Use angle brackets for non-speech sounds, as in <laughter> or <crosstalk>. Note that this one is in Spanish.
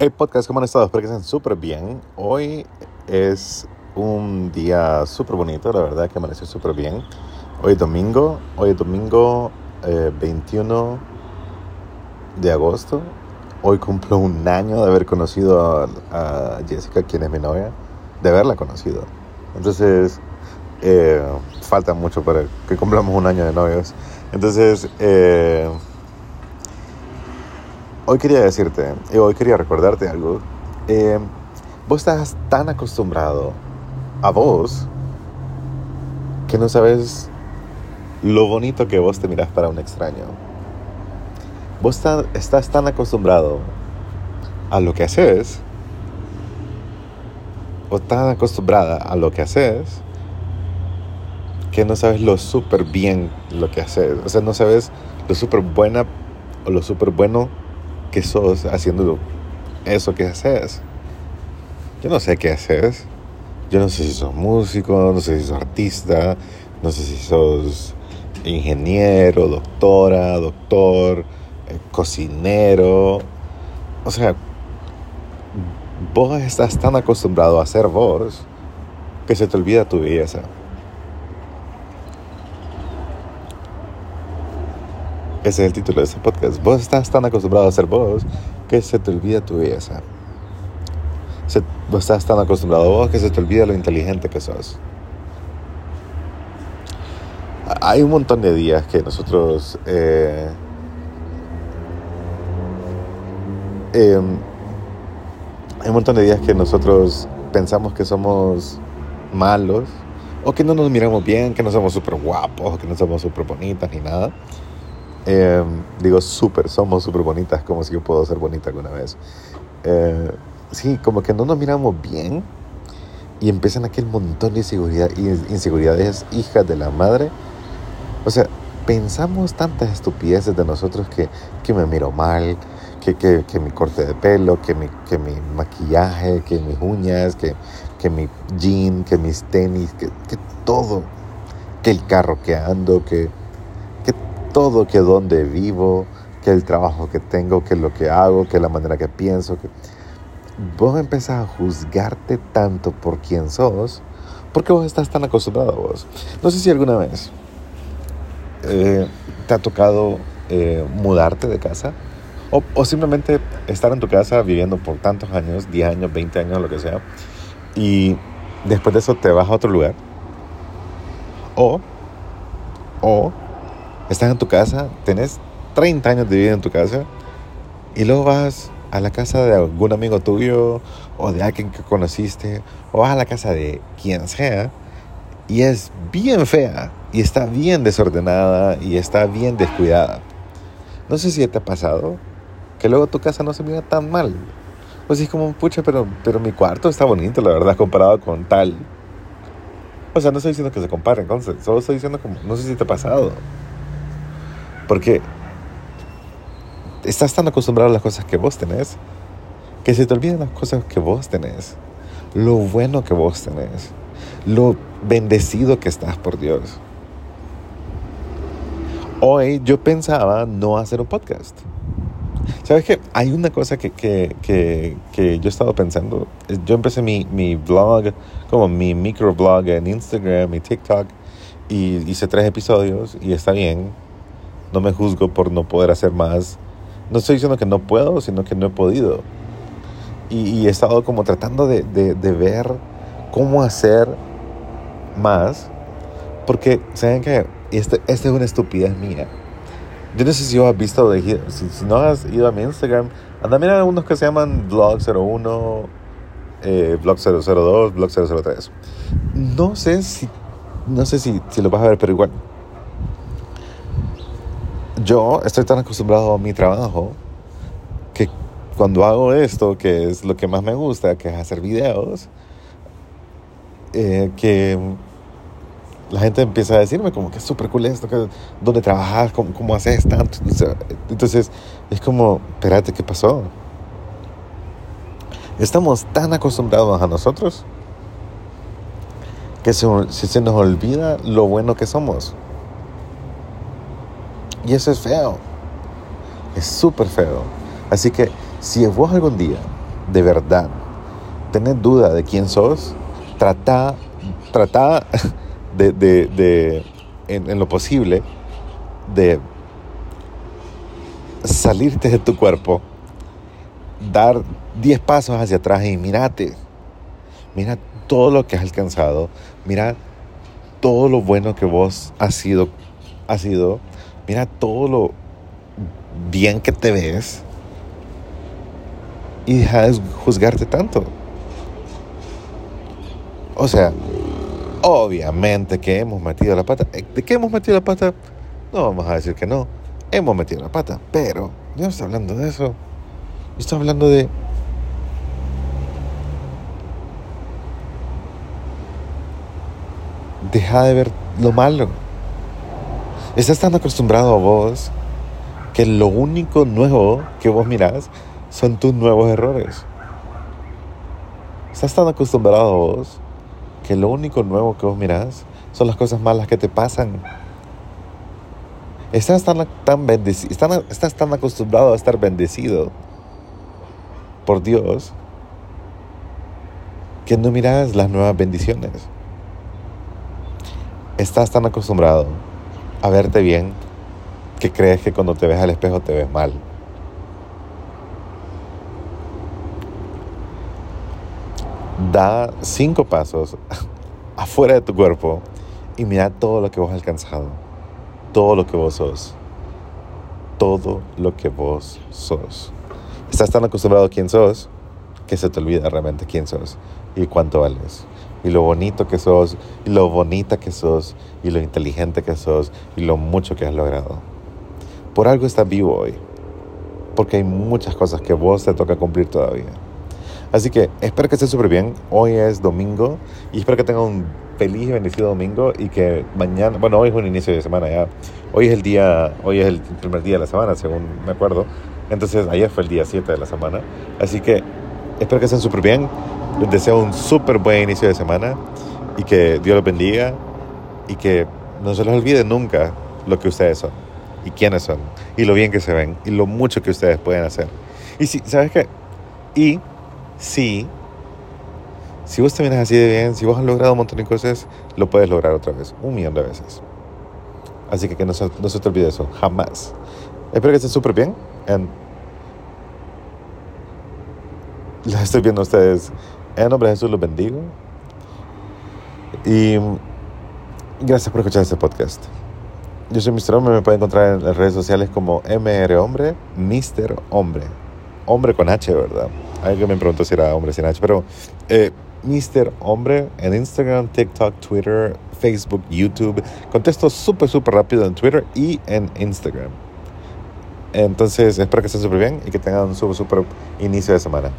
Hey podcast, ¿cómo han estado? Espero que estén súper bien. Hoy es un día súper bonito, la verdad que amaneció súper bien. Hoy es domingo, hoy es domingo eh, 21 de agosto. Hoy cumplo un año de haber conocido a, a Jessica, quien es mi novia, de haberla conocido. Entonces, eh, falta mucho para que cumplamos un año de novios. Entonces, eh, hoy quería decirte, y hoy quería recordarte algo. Eh, vos estás tan acostumbrado a vos que no sabes lo bonito que vos te mirás para un extraño. Vos está- estás tan acostumbrado a lo que haces, o tan acostumbrada a lo que haces, que no sabes lo súper bien lo que haces. O sea, no sabes lo súper buena o lo súper bueno que sos haciendo eso que haces. Yo no sé qué haces. Yo no sé si sos músico, no sé si sos artista, no sé si sos ingeniero, doctora, doctor, eh, cocinero. O sea, vos estás tan acostumbrado a ser vos que se te olvida tu belleza. Ese es el título de este podcast. Vos estás tan acostumbrado a ser vos que se te olvida tu belleza. Se- vos estás tan acostumbrado a vos que se te olvida lo inteligente que sos. Hay un montón de días que nosotros eh, em, hay un montón de días que nosotros pensamos que somos malos o que no nos miramos bien, que no somos súper guapos, que no somos súper bonitas ni nada. Eh, digo súper, somos súper bonitas, como si yo puedo ser bonita alguna vez. Eh, sí, como que no nos miramos bien y empiezan aquel montón de inseguridad, in- inseguridades hijas de la madre. O sea, pensamos tantas estupideces de nosotros que, que me miro mal, que, que, que mi corte de pelo, que mi, que mi maquillaje, que mis uñas, que, que mi jean, que mis tenis, que, que todo, que el carro que ando, que todo, que donde vivo, que el trabajo que tengo, que lo que hago, que la manera que pienso, que vos empezás a juzgarte tanto por quién sos, porque vos estás tan acostumbrado a vos. No sé si alguna vez eh, te ha tocado eh, mudarte de casa o, o simplemente estar en tu casa viviendo por tantos años, 10 años, 20 años, lo que sea, y después de eso te vas a otro lugar. O, o estás en tu casa, tenés 30 años de vida en tu casa y luego vas a la casa de algún amigo tuyo o de alguien que conociste o vas a la casa de quien sea y es bien fea y está bien desordenada y está bien descuidada. No sé si te ha pasado que luego tu casa no se mira tan mal. Pues es como, pucha, pero, pero mi cuarto está bonito, la verdad, comparado con tal. O sea, no estoy diciendo que se comparen, entonces, solo estoy diciendo como, no sé si te ha pasado. Porque estás tan acostumbrado a las cosas que vos tenés que se te olvidan las cosas que vos tenés. Lo bueno que vos tenés. Lo bendecido que estás por Dios. Hoy yo pensaba no hacer un podcast. ¿Sabes qué? Hay una cosa que, que, que, que yo he estado pensando. Yo empecé mi, mi blog, como mi microblog en Instagram y TikTok, y hice tres episodios y está bien. No me juzgo por no poder hacer más. No estoy diciendo que no puedo, sino que no he podido. Y, y he estado como tratando de, de, de ver cómo hacer más. Porque, ¿saben qué? Esta este es una estupidez mía. Yo no sé si has visto, de, si, si no has ido a mi Instagram, anda mira unos que se llaman Vlog01, eh, Vlog002, Vlog003. No sé si, no sé si, si lo vas a ver, pero igual. Yo estoy tan acostumbrado a mi trabajo que cuando hago esto, que es lo que más me gusta, que es hacer videos, eh, que la gente empieza a decirme como que es súper cool esto, que dónde trabajas, cómo, haces tanto. Entonces es como, espérate, ¿qué pasó? Estamos tan acostumbrados a nosotros que se, se nos olvida lo bueno que somos. Y eso es feo. Es súper feo. Así que si vos algún día de verdad tenés duda de quién sos, trata, trata <laughs> de, de, de en, en, lo posible, de salirte de tu cuerpo, dar 10 pasos hacia atrás y mírate. Mira todo lo que has alcanzado. Mira todo lo bueno que vos has sido. Has sido. Mira todo lo bien que te ves. Y deja de juzgarte tanto. O sea, obviamente que hemos metido la pata. ¿De qué hemos metido la pata? No vamos a decir que no. Hemos metido la pata. Pero yo no estoy hablando de eso. Yo estoy hablando de... Deja de ver lo malo. Estás tan acostumbrado a vos que lo único nuevo que vos mirás son tus nuevos errores. Estás tan acostumbrado a vos que lo único nuevo que vos mirás son las cosas malas que te pasan. Estás tan, tan, estás, tan acostumbrado a estar bendecido por Dios que no miras las nuevas bendiciones. Estás tan acostumbrado a verte bien que crees que cuando te ves al espejo te ves mal. da cinco pasos <laughs> afuera de tu cuerpo y mira todo lo que vos has alcanzado, todo lo que vos sos, todo lo que vos sos. Estás tan acostumbrado a quién sos que se te olvida realmente quién sos y cuánto vales. Y lo bonito que sos, y lo bonita que sos, y lo inteligente que sos, y lo mucho que has logrado. Por algo estás vivo hoy. Porque hay muchas cosas que vos te toca cumplir todavía. Así que espero que esté súper bien. Hoy es domingo y espero que tengan un feliz y bendecido domingo y que mañana, bueno, hoy es un inicio de semana ya. Hoy es el día, hoy es el primer día de la semana, según me acuerdo. Entonces, ayer fue el día 7 de la semana. Así que espero que estén súper bien. Les deseo un súper buen inicio de semana y que Dios los bendiga y que no se les olvide nunca lo que ustedes son y quiénes son y lo bien que se ven y lo mucho que ustedes pueden hacer. Y si, ¿sabes qué? Y sí, si vos te vienes así de bien, si vos has logrado un montón de cosas, lo puedes lograr otra vez, un millón de veces. Así que, que no, se, no se te olvide eso, jamás. Espero que estén súper bien. <laughs> las estoy viendo a ustedes. En nombre de Jesús los bendigo. Y gracias por escuchar este podcast. Yo soy Mr. Hombre, me pueden encontrar en las redes sociales como MR Hombre, Mr. Hombre. Hombre con H, ¿verdad? Alguien me preguntó si era hombre sin H, pero eh, Mr. Hombre en Instagram, TikTok, Twitter, Facebook, YouTube. Contesto súper, súper rápido en Twitter y en Instagram. Entonces, espero que estén súper bien y que tengan un súper, súper inicio de semana.